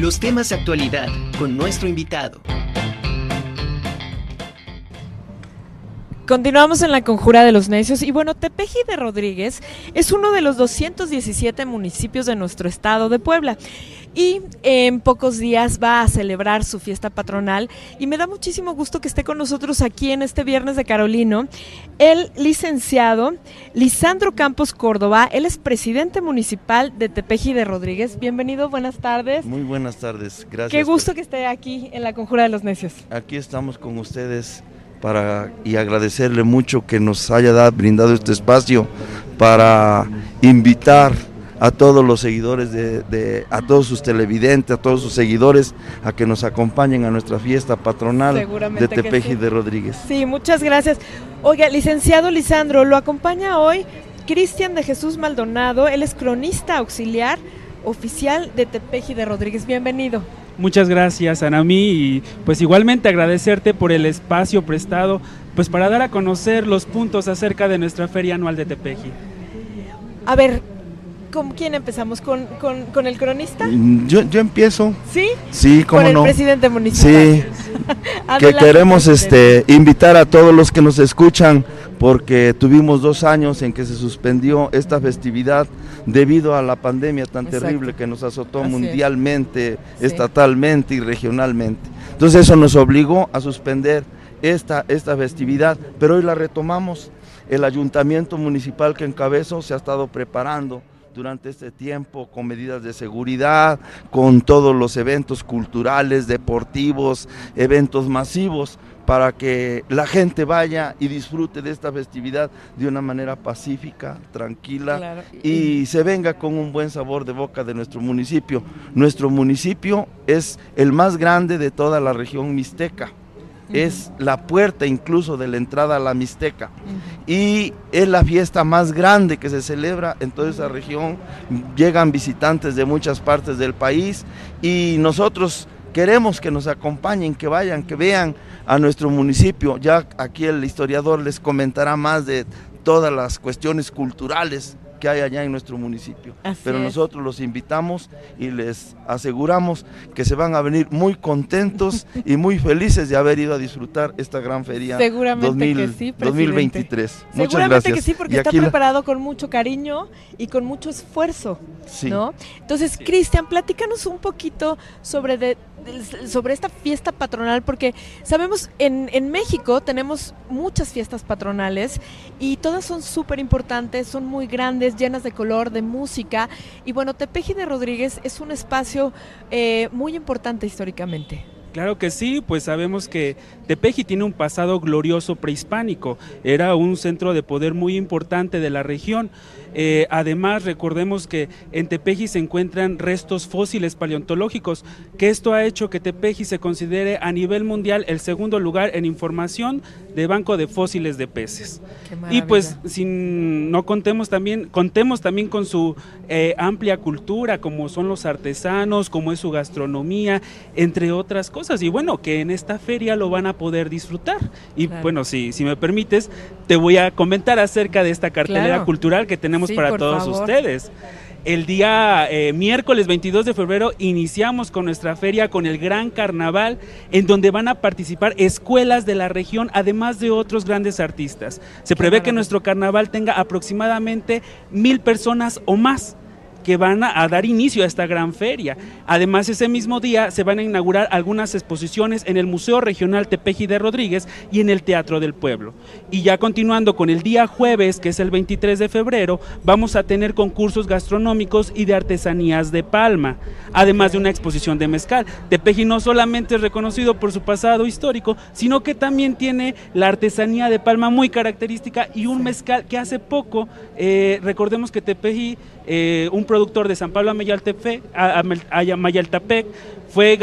Los temas de actualidad con nuestro invitado. Continuamos en la conjura de los necios y bueno, Tepeji de Rodríguez es uno de los 217 municipios de nuestro estado de Puebla y en pocos días va a celebrar su fiesta patronal y me da muchísimo gusto que esté con nosotros aquí en este viernes de Carolino el licenciado Lisandro Campos Córdoba, él es presidente municipal de Tepeji de Rodríguez. Bienvenido, buenas tardes. Muy buenas tardes, gracias. Qué gusto que esté aquí en la conjura de los necios. Aquí estamos con ustedes para y agradecerle mucho que nos haya dado, brindado este espacio para invitar a todos los seguidores de, a todos sus televidentes, a todos sus seguidores a que nos acompañen a nuestra fiesta patronal de Tepeji de Rodríguez. Sí, muchas gracias. Oiga, licenciado Lisandro, lo acompaña hoy Cristian de Jesús Maldonado, él es cronista auxiliar oficial de Tepeji de Rodríguez. Bienvenido. Muchas gracias, Anami, y pues igualmente agradecerte por el espacio prestado pues para dar a conocer los puntos acerca de nuestra feria anual de Tepeji. A ver, ¿con quién empezamos? ¿Con, con, el cronista? Mm, yo, yo, empiezo. ¿Sí? Sí, cómo con el presidente municipal. Sí, que queremos este, invitar a todos los que nos escuchan porque tuvimos dos años en que se suspendió esta festividad debido a la pandemia tan terrible que nos azotó mundialmente, estatalmente y regionalmente. Entonces eso nos obligó a suspender esta, esta festividad, pero hoy la retomamos. El ayuntamiento municipal que encabezo se ha estado preparando durante este tiempo con medidas de seguridad, con todos los eventos culturales, deportivos, eventos masivos para que la gente vaya y disfrute de esta festividad de una manera pacífica, tranquila y se venga con un buen sabor de boca de nuestro municipio. Nuestro municipio es el más grande de toda la región mixteca. Es la puerta incluso de la entrada a la Mixteca. Y es la fiesta más grande que se celebra en toda esa región. Llegan visitantes de muchas partes del país y nosotros queremos que nos acompañen, que vayan, que vean a nuestro municipio. Ya aquí el historiador les comentará más de todas las cuestiones culturales que hay allá en nuestro municipio. Pero nosotros los invitamos y les aseguramos que se van a venir muy contentos y muy felices de haber ido a disfrutar esta gran feria Seguramente que sí, 2023. Muchas Seguramente que sí, porque está preparado con mucho cariño y con mucho esfuerzo. ¿no? Entonces, Cristian, platícanos un poquito sobre de, sobre esta fiesta patronal, porque sabemos en, en México tenemos muchas fiestas patronales y todas son súper importantes, son muy grandes, llenas de color, de música. Y bueno, Tepeji de Rodríguez es un espacio eh, muy importante históricamente. Claro que sí, pues sabemos que Tepeji tiene un pasado glorioso prehispánico, era un centro de poder muy importante de la región. Eh, además, recordemos que en Tepeji se encuentran restos fósiles paleontológicos, que esto ha hecho que Tepeji se considere a nivel mundial el segundo lugar en información de banco de fósiles de peces. Y pues sin, no contemos también, contemos también con su eh, amplia cultura, como son los artesanos, como es su gastronomía, entre otras cosas. Y bueno, que en esta feria lo van a poder disfrutar. Y bueno, si, si me permites, te voy a comentar acerca de esta cartelera cultural que tenemos para todos ustedes. El día eh, miércoles 22 de febrero iniciamos con nuestra feria con el Gran Carnaval, en donde van a participar escuelas de la región, además de otros grandes artistas. Se prevé que nuestro carnaval tenga aproximadamente mil personas o más que van a, dar inicio a esta gran feria. Además, ese mismo día se van a inaugurar algunas exposiciones en el Museo Regional Tepeji de Rodríguez y en el Teatro del Pueblo. Y ya continuando con el día jueves, que es el 23 de febrero, vamos a tener concursos gastronómicos y de artesanías de palma, además de una exposición de mezcal. Tepeji no solamente es reconocido por su pasado histórico, sino que también tiene la artesanía de palma muy característica y un mezcal que hace poco, eh, recordemos que Tepeji, eh, un productor de San Pablo a Mayaltepec, fue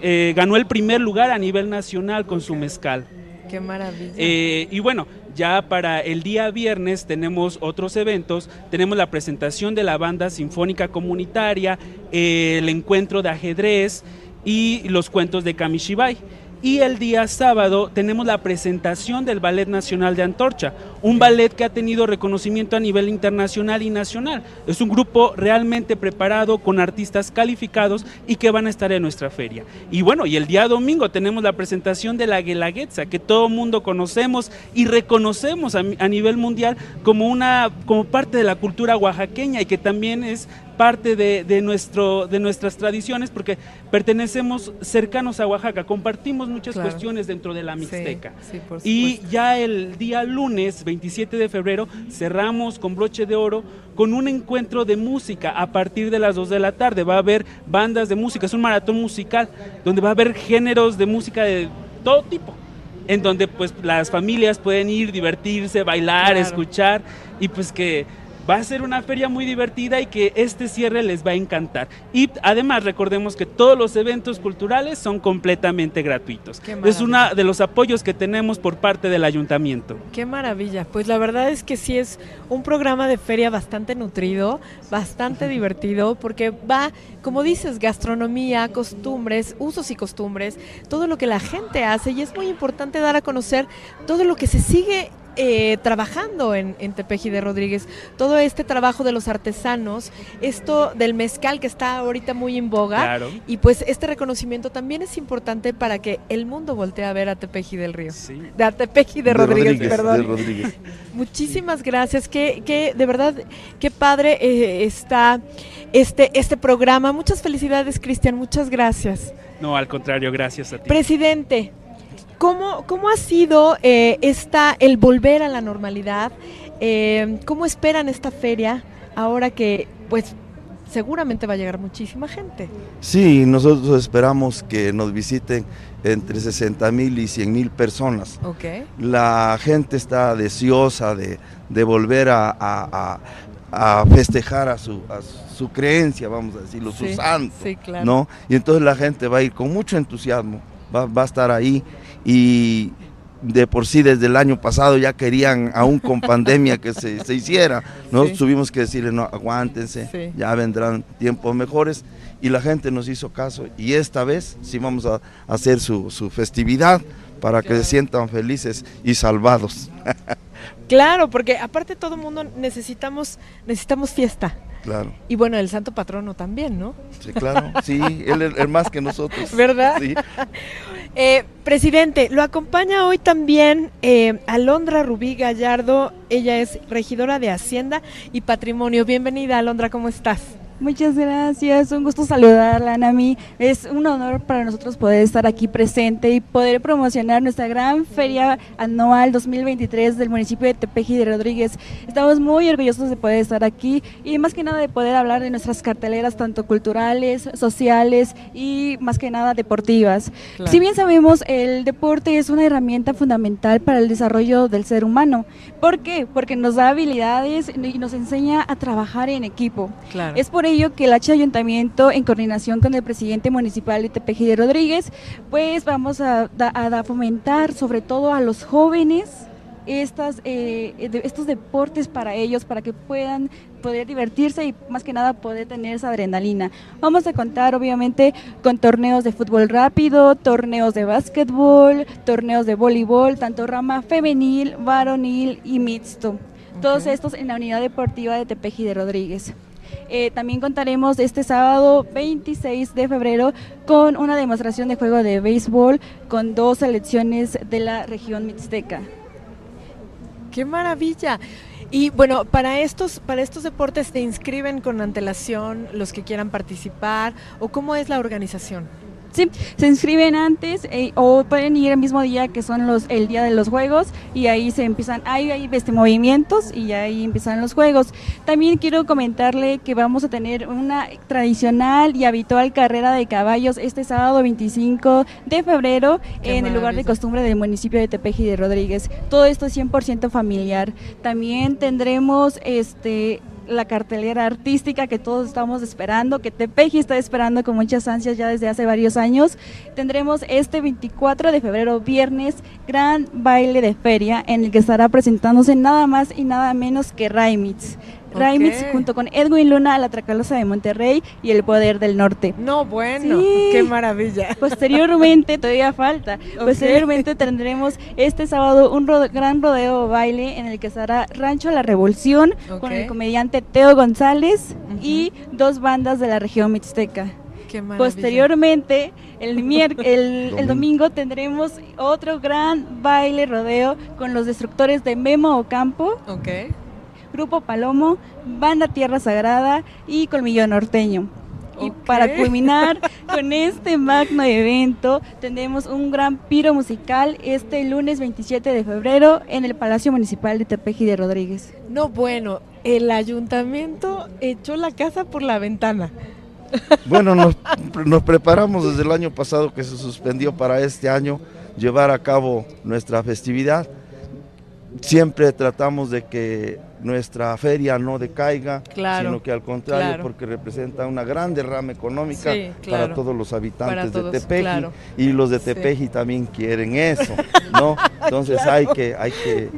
eh, ganó el primer lugar a nivel nacional con su mezcal. Qué maravilla. Eh, y bueno, ya para el día viernes tenemos otros eventos. Tenemos la presentación de la banda sinfónica comunitaria, el encuentro de ajedrez y los cuentos de Kamishibai. Y el día sábado tenemos la presentación del Ballet Nacional de Antorcha, un ballet que ha tenido reconocimiento a nivel internacional y nacional. Es un grupo realmente preparado con artistas calificados y que van a estar en nuestra feria. Y bueno, y el día domingo tenemos la presentación de la Guelaguetza, que todo mundo conocemos y reconocemos a, a nivel mundial como una como parte de la cultura oaxaqueña y que también es parte de, nuestro, de nuestras tradiciones porque pertenecemos cercanos a Oaxaca, compartimos muchas cuestiones dentro de la Mixteca. y ya el día lunes 27 de febrero cerramos con broche de oro con un encuentro de música a partir de las 2 de la tarde. Va a haber bandas de música, es un maratón musical donde va a haber géneros de música de todo tipo en donde pues las familias pueden ir, divertirse, bailar, escuchar y pues que Va a ser una feria muy divertida y que este cierre les va a encantar. Y además recordemos que todos los eventos culturales son completamente gratuitos. Es uno de los apoyos que tenemos por parte del ayuntamiento. Qué maravilla. Pues la verdad es que sí es un programa de feria bastante nutrido, bastante divertido, porque va, como dices, gastronomía, costumbres, usos y costumbres, todo lo que la gente hace y es muy importante dar a conocer todo lo que se sigue eh, trabajando en, en, Tepeji de Rodríguez. Todo este trabajo de los artesanos, esto del mezcal que está ahorita muy en boga. Y pues este reconocimiento también es importante para que el mundo voltee a ver a Tepeji del Río. De Tepeji de, Rodríguez, perdón. Muchísimas gracias. Que, que de verdad, qué padre eh, está este, este programa. Muchas felicidades, Cristian. Muchas gracias. No, al contrario, gracias a ti. Presidente, ¿Cómo, cómo ha sido eh, esta, el volver a la normalidad? Eh, ¿Cómo esperan esta feria ahora que pues seguramente va a llegar muchísima gente? Sí, nosotros esperamos que nos visiten entre 60 mil y 100 mil personas. Okay. La gente está deseosa de, volver a, festejar a su, su creencia, vamos a decirlo, su santo. Sí, claro. ¿no? Y entonces la gente va a ir con mucho entusiasmo, va, va a estar ahí y de por sí desde el año pasado ya querían, aún con pandemia, que se, hiciera. ¿no? Tuvimos que decirle, no, aguántense, ya vendrán tiempos mejores. Y la gente nos hizo caso. Y esta vez sí vamos a hacer su, festividad para que se sientan felices y salvados. Claro, porque aparte todo el mundo necesitamos, necesitamos fiesta. Claro. Y bueno, el santo patrono también, ¿no? Sí, claro. Sí, él es más que nosotros. ¿Verdad? Sí. Eh, presidente, lo acompaña hoy también eh, Alondra Rubí Gallardo. Ella es regidora de Hacienda y Patrimonio. Bienvenida, Alondra, ¿cómo estás? Muchas gracias, un gusto saludarla, Nami. Es un honor para nosotros poder estar aquí presente y poder promocionar nuestra gran feria anual 2023 del municipio de Tepeji de Rodríguez. Estamos muy orgullosos de poder estar aquí y más que nada de poder hablar de nuestras carteleras tanto culturales, sociales y más que nada deportivas. Si bien sabemos, el deporte es una herramienta fundamental para el desarrollo del ser humano. ¿Por qué? Porque nos da habilidades y nos enseña a trabajar en equipo. Es por ello que el H Ayuntamiento, en coordinación con el presidente municipal de Tepeji de Rodríguez, pues vamos a, fomentar sobre todo a los jóvenes estas, eh, estos deportes para ellos, para que puedan poder divertirse y más que nada poder tener esa adrenalina. Vamos a contar obviamente con torneos de fútbol rápido, torneos de básquetbol, torneos de voleibol, tanto rama femenil, varonil y mixto. Todos estos en la unidad deportiva de Tepeji de Rodríguez. Eh, también contaremos este sábado 26 de febrero con una demostración de juego de béisbol con dos selecciones de la región mixteca. ¡Qué maravilla! Y bueno, para estos, para estos deportes se inscriben con antelación los que quieran participar o cómo es la organización. Sí, se inscriben antes eh, o pueden ir el mismo día que son los el día de los juegos y ahí se empiezan, hay, hay este, movimientos y ahí empiezan los juegos. También quiero comentarle que vamos a tener una tradicional y habitual carrera de caballos este sábado 25 de febrero en el lugar de costumbre del municipio de Tepeji de Rodríguez. Todo esto es 100% familiar. También tendremos este la cartelera artística que todos estamos esperando, que Tepeji está esperando con muchas ansias ya desde hace varios años. Tendremos este 24 de febrero, viernes, gran baile de feria en el que estará presentándose nada más y nada menos que Raimitz. Raimix junto con Edwin Luna, La Tracalosa de Monterrey y El Poder del Norte. No, bueno, qué maravilla. Posteriormente, todavía falta, posteriormente tendremos este sábado un gran rodeo baile en el que estará Rancho La Revolución con el comediante Teo González y dos bandas de la región mixteca. Posteriormente, el, el, el, domingo tendremos otro gran baile rodeo con los destructores de Memo Ocampo. Okay. Grupo Palomo, Banda Tierra Sagrada y Colmillo Norteño. Y para culminar con este magno evento, tendremos un gran piro musical este lunes 27 de febrero en el Palacio Municipal de Tepeji de Rodríguez. No, bueno, el ayuntamiento echó la casa por la ventana. Bueno, nos, nos preparamos desde el año pasado que se suspendió para este año llevar a cabo nuestra festividad. Siempre tratamos de que nuestra feria no decaiga, sino que al contrario, porque representa una gran derrama económica para todos los habitantes de Tepeji y los de Tepeji también quieren eso, ¿no? Entonces hay que, hay que,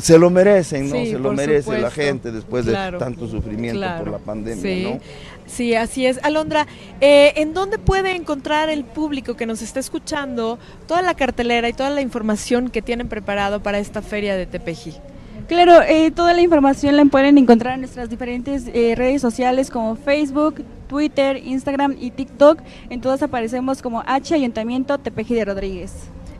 se lo merecen, ¿no? se lo merece la gente después de tanto sufrimiento por la pandemia, ¿no? Sí, así es. Alondra, eh, ¿en dónde puede encontrar el público que nos está escuchando toda la cartelera y toda la información que tienen preparado para esta feria de Tepeji? Claro, eh, toda la información la pueden encontrar en nuestras diferentes eh, redes sociales como Facebook, Twitter, Instagram y TikTok. En todas aparecemos como H Ayuntamiento Tepeji de Rodríguez.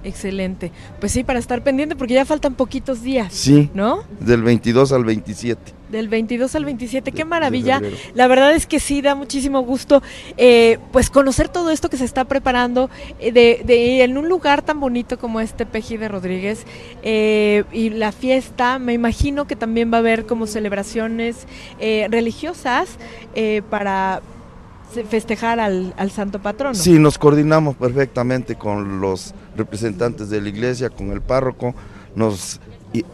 Excelente. Pues sí, para estar pendiente porque ya faltan poquitos días. Sí. ¿No? Del 22 al 27. Del 22 al 27, qué maravilla. La verdad es que sí, da muchísimo gusto eh, pues conocer todo esto que se está preparando eh, de, en un lugar tan bonito como este Peji de Rodríguez. Eh, y la fiesta, me imagino que también va a haber como celebraciones religiosas para festejar al, al, santo patrono. Sí, nos coordinamos perfectamente con los representantes de la iglesia, con el párroco. Nos,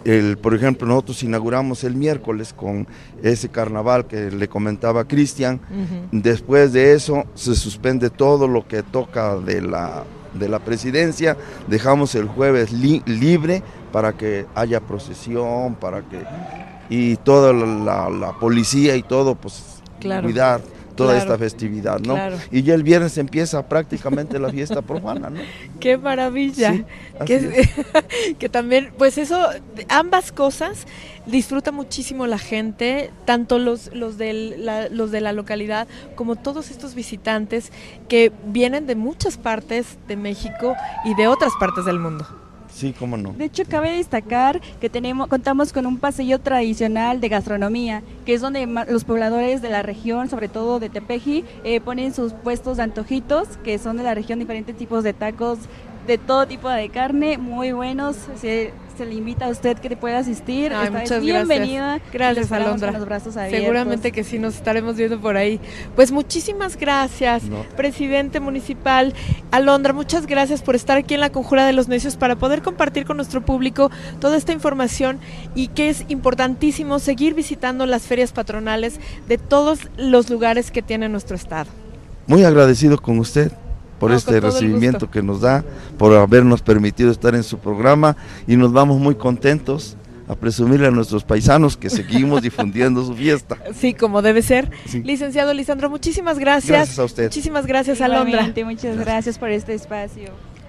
el, por ejemplo, nosotros inauguramos el miércoles con ese carnaval que le comentaba Cristian. Después de eso se suspende todo lo que toca de la, de la presidencia. Dejamos el jueves libre para que haya procesión, para que... Y toda la, la, policía y todo, pues claro. cuidar toda esta festividad, ¿no? Y ya el viernes empieza prácticamente la fiesta profana, ¿no? Qué maravilla. que, también, pues eso, ambas cosas disfruta muchísimo la gente, tanto los, los, los de la localidad como todos estos visitantes que vienen de muchas partes de México y de otras partes del mundo. Sí, cómo no. De hecho, cabe destacar que tenemos, contamos con un pasillo tradicional de gastronomía, que es donde los pobladores de la región, sobre todo de Tepeji, eh, ponen sus puestos de antojitos, que son de la región diferentes tipos de tacos de todo tipo de carne, muy buenos. Se le invita a usted que te pueda asistir. Ay, muchas bienvenida. Gracias, gracias Alondra. los brazos Seguramente que sí, nos estaremos viendo por ahí. Pues muchísimas gracias, presidente municipal. Alondra, muchas gracias por estar aquí en la Conjura de los Necios para poder compartir con nuestro público toda esta información y que es importantísimo seguir visitando las ferias patronales de todos los lugares que tiene nuestro estado. Muy agradecido con usted por este recibimiento que nos da, por habernos permitido estar en su programa y nos vamos muy contentos a presumirle a nuestros paisanos que seguimos difundiendo su fiesta. Sí, como debe ser. Licenciado Lisandro, muchísimas gracias. Gracias a usted. Muchísimas gracias, Alondra. Muchas gracias por este espacio.